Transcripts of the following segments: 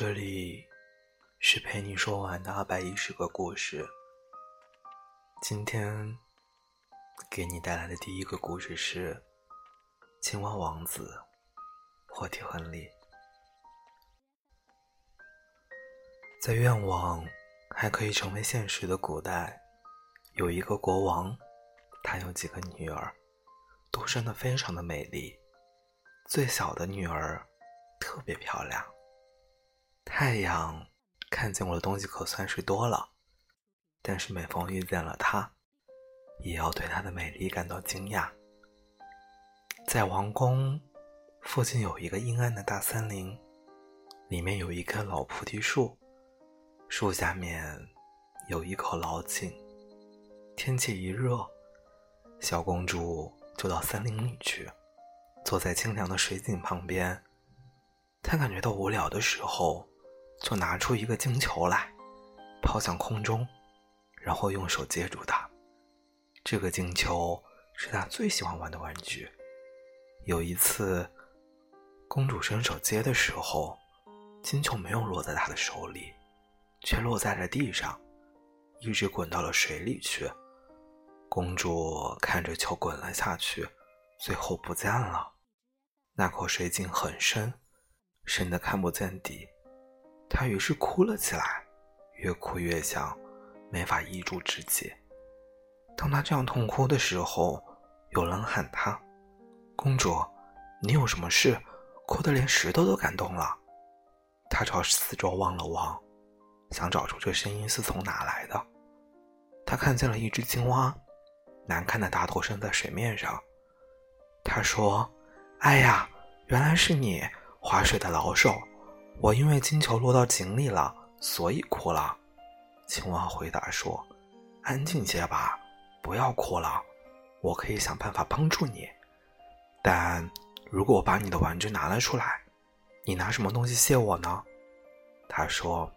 这里是陪你说完的二百一十个故事。今天给你带来的第一个故事是《青蛙王子》霍提亨利。在愿望还可以成为现实的古代，有一个国王，他有几个女儿，都生得非常的美丽。最小的女儿特别漂亮。太阳看见我的东西可算是多了，但是每逢遇见了它，也要对它的美丽感到惊讶。在王宫附近有一个阴暗的大森林，里面有一棵老菩提树，树下面有一口老井。天气一热，小公主就到森林里去，坐在清凉的水井旁边。她感觉到无聊的时候。就拿出一个金球来，抛向空中，然后用手接住它。这个金球是他最喜欢玩的玩具。有一次，公主伸手接的时候，金球没有落在她的手里，却落在了地上，一直滚到了水里去。公主看着球滚了下去，最后不见了。那口水井很深，深的看不见底。他于是哭了起来，越哭越想，没法抑住自己。当他这样痛哭的时候，有人喊他：“公主，你有什么事？哭得连石头都感动了。”他朝四周望了望，想找出这声音是从哪来的。他看见了一只青蛙，难看的大头伸在水面上。他说：“哎呀，原来是你，划水的老手。”我因为金球落到井里了，所以哭了。青蛙回答说：“安静些吧，不要哭了。我可以想办法帮助你。但如果我把你的玩具拿了出来，你拿什么东西谢我呢？”他说：“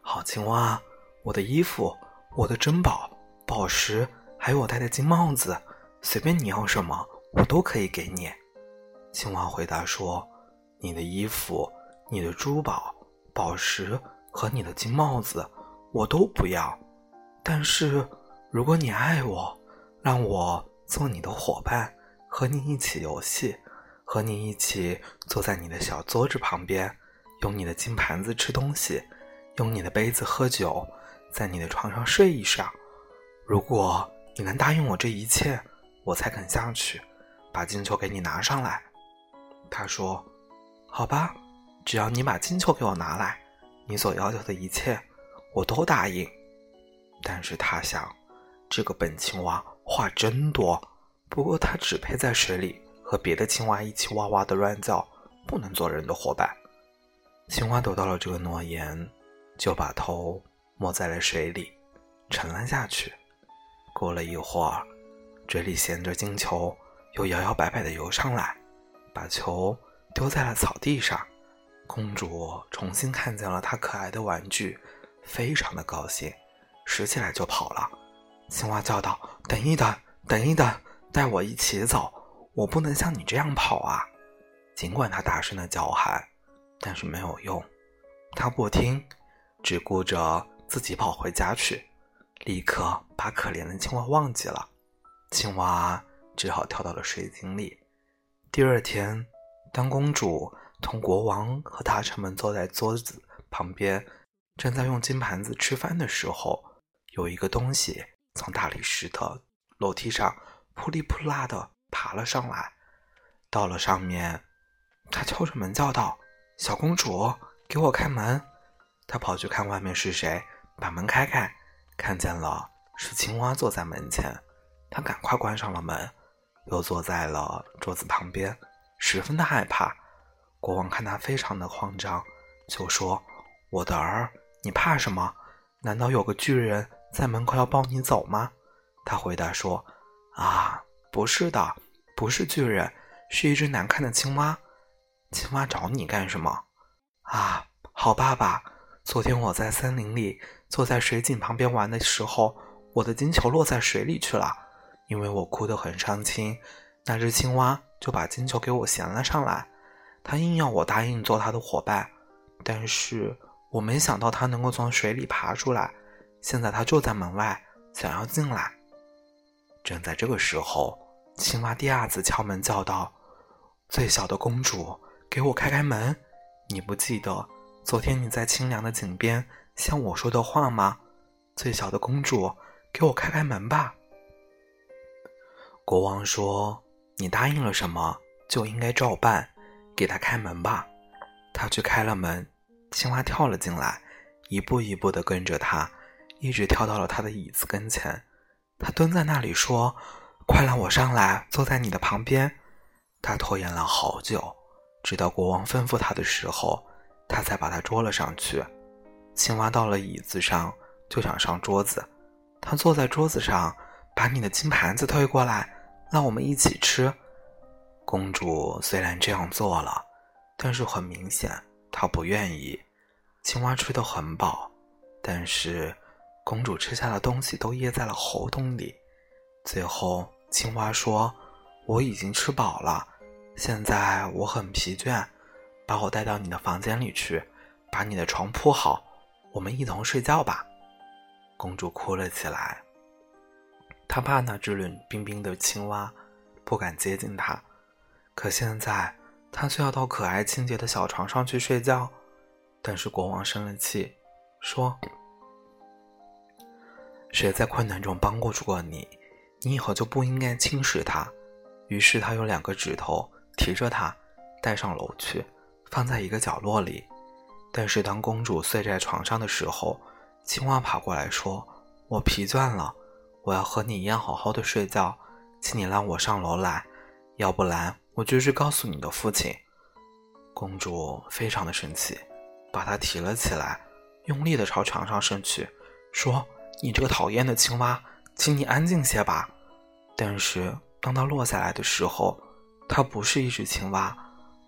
好青蛙，我的衣服，我的珍宝宝石，还有我戴的金帽子，随便你要什么，我都可以给你。”青蛙回答说：“你的衣服。”你的珠宝、宝石和你的金帽子，我都不要。但是，如果你爱我，让我做你的伙伴，和你一起游戏，和你一起坐在你的小桌子旁边，用你的金盘子吃东西，用你的杯子喝酒，在你的床上睡一上。如果你能答应我这一切，我才肯下去，把金球给你拿上来。他说：“好吧。”只要你把金球给我拿来，你所要求的一切，我都答应。但是他想，这个笨青蛙话真多，不过它只配在水里和别的青蛙一起哇哇的乱叫，不能做人的伙伴。青蛙得到了这个诺言，就把头没在了水里，沉了下去。过了一会儿，嘴里衔着金球，又摇摇摆摆的游上来，把球丢在了草地上。公主重新看见了她可爱的玩具，非常的高兴，拾起来就跑了。青蛙叫道：“等一等，等一等，带我一起走！我不能像你这样跑啊！”尽管他大声的叫喊，但是没有用，他不听，只顾着自己跑回家去，立刻把可怜的青蛙忘记了。青蛙只好跳到了水井里。第二天，当公主。同国王和大臣们坐在桌子旁边，正在用金盘子吃饭的时候，有一个东西从大理石的楼梯上扑里扑啦的爬了上来。到了上面，他敲着门叫道：“小公主，给我开门！”他跑去看外面是谁，把门开开，看见了是青蛙坐在门前。他赶快关上了门，又坐在了桌子旁边，十分的害怕。国王看他非常的慌张，就说：“我的儿，你怕什么？难道有个巨人在门口要抱你走吗？”他回答说：“啊，不是的，不是巨人，是一只难看的青蛙。青蛙找你干什么？”啊，好爸爸，昨天我在森林里坐在水井旁边玩的时候，我的金球落在水里去了，因为我哭得很伤心，那只青蛙就把金球给我衔了上来。他硬要我答应做他的伙伴，但是我没想到它能够从水里爬出来。现在它就在门外，想要进来。正在这个时候，青蛙第二次敲门叫道：“最小的公主，给我开开门！你不记得昨天你在清凉的井边向我说的话吗？最小的公主，给我开开门吧！”国王说：“你答应了什么，就应该照办。给他开门吧。”他去开了门，青蛙跳了进来，一步一步地跟着他，一直跳到了他的椅子跟前。他蹲在那里说：“快让我上来，坐在你的旁边。”他拖延了好久，直到国王吩咐他的时候，他才把他捉了上去。青蛙到了椅子上，就想上桌子。他坐在桌子上，把你的金盘子推过来。让我们一起吃。公主虽然这样做了，但是很明显她不愿意。青蛙吃的很饱，但是公主吃下的东西都噎在了喉咙里。最后，青蛙说：“我已经吃饱了，现在我很疲倦，把我带到你的房间里去，把你的床铺好，我们一同睡觉吧。”公主哭了起来。他怕那只冷冰冰的青蛙，不敢接近她。可现在，他却要到可爱清洁的小床上去睡觉。但是国王生了气，说：“谁在困难中帮过过你，你以后就不应该轻视他。”于是他用两个指头提着它，带上楼去，放在一个角落里。但是当公主睡在床上的时候，青蛙跑过来说：“我疲倦了。”我要和你一样好好的睡觉，请你让我上楼来，要不然我就去告诉你的父亲。公主非常的生气，把他提了起来，用力的朝床上伸去，说：“你这个讨厌的青蛙，请你安静些吧。”但是当他落下来的时候，他不是一只青蛙，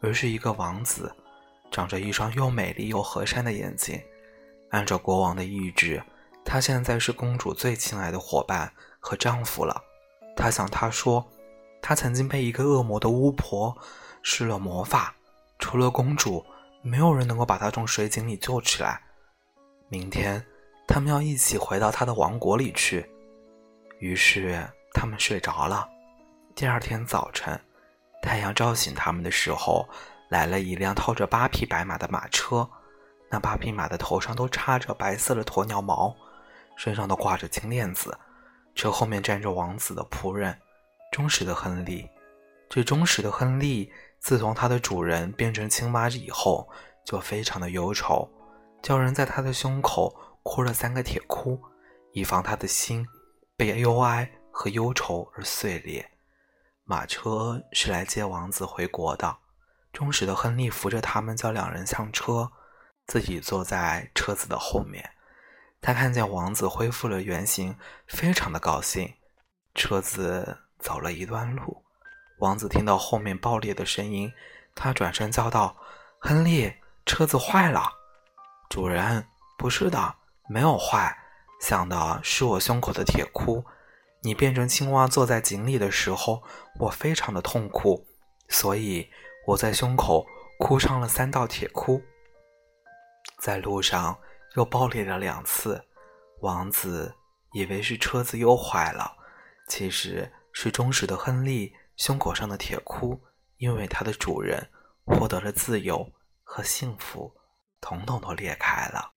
而是一个王子，长着一双又美丽又和善的眼睛。按照国王的意志。他现在是公主最亲爱的伙伴和丈夫了。他向他说，他曾经被一个恶魔的巫婆施了魔法，除了公主，没有人能够把他从水井里救起来。明天，他们要一起回到他的王国里去。于是，他们睡着了。第二天早晨，太阳照醒他们的时候，来了一辆套着八匹白马的马车，那八匹马的头上都插着白色的鸵鸟毛。身上都挂着金链子，车后面站着王子的仆人，忠实的亨利。这忠实的亨利，自从他的主人变成青蛙以后，就非常的忧愁，叫人在他的胸口哭了三个铁窟，以防他的心被忧哀和忧愁而碎裂。马车是来接王子回国的，忠实的亨利扶着他们，叫两人上车，自己坐在车子的后面。他看见王子恢复了原形，非常的高兴。车子走了一段路，王子听到后面爆裂的声音，他转身叫道：“亨利，车子坏了。”主人：“不是的，没有坏，想的是我胸口的铁窟。你变成青蛙坐在井里的时候，我非常的痛苦，所以我在胸口哭上了三道铁窟。在路上。”又爆裂了两次，王子以为是车子又坏了，其实是忠实的亨利胸口上的铁窟，因为它的主人获得了自由和幸福，统统都裂开了。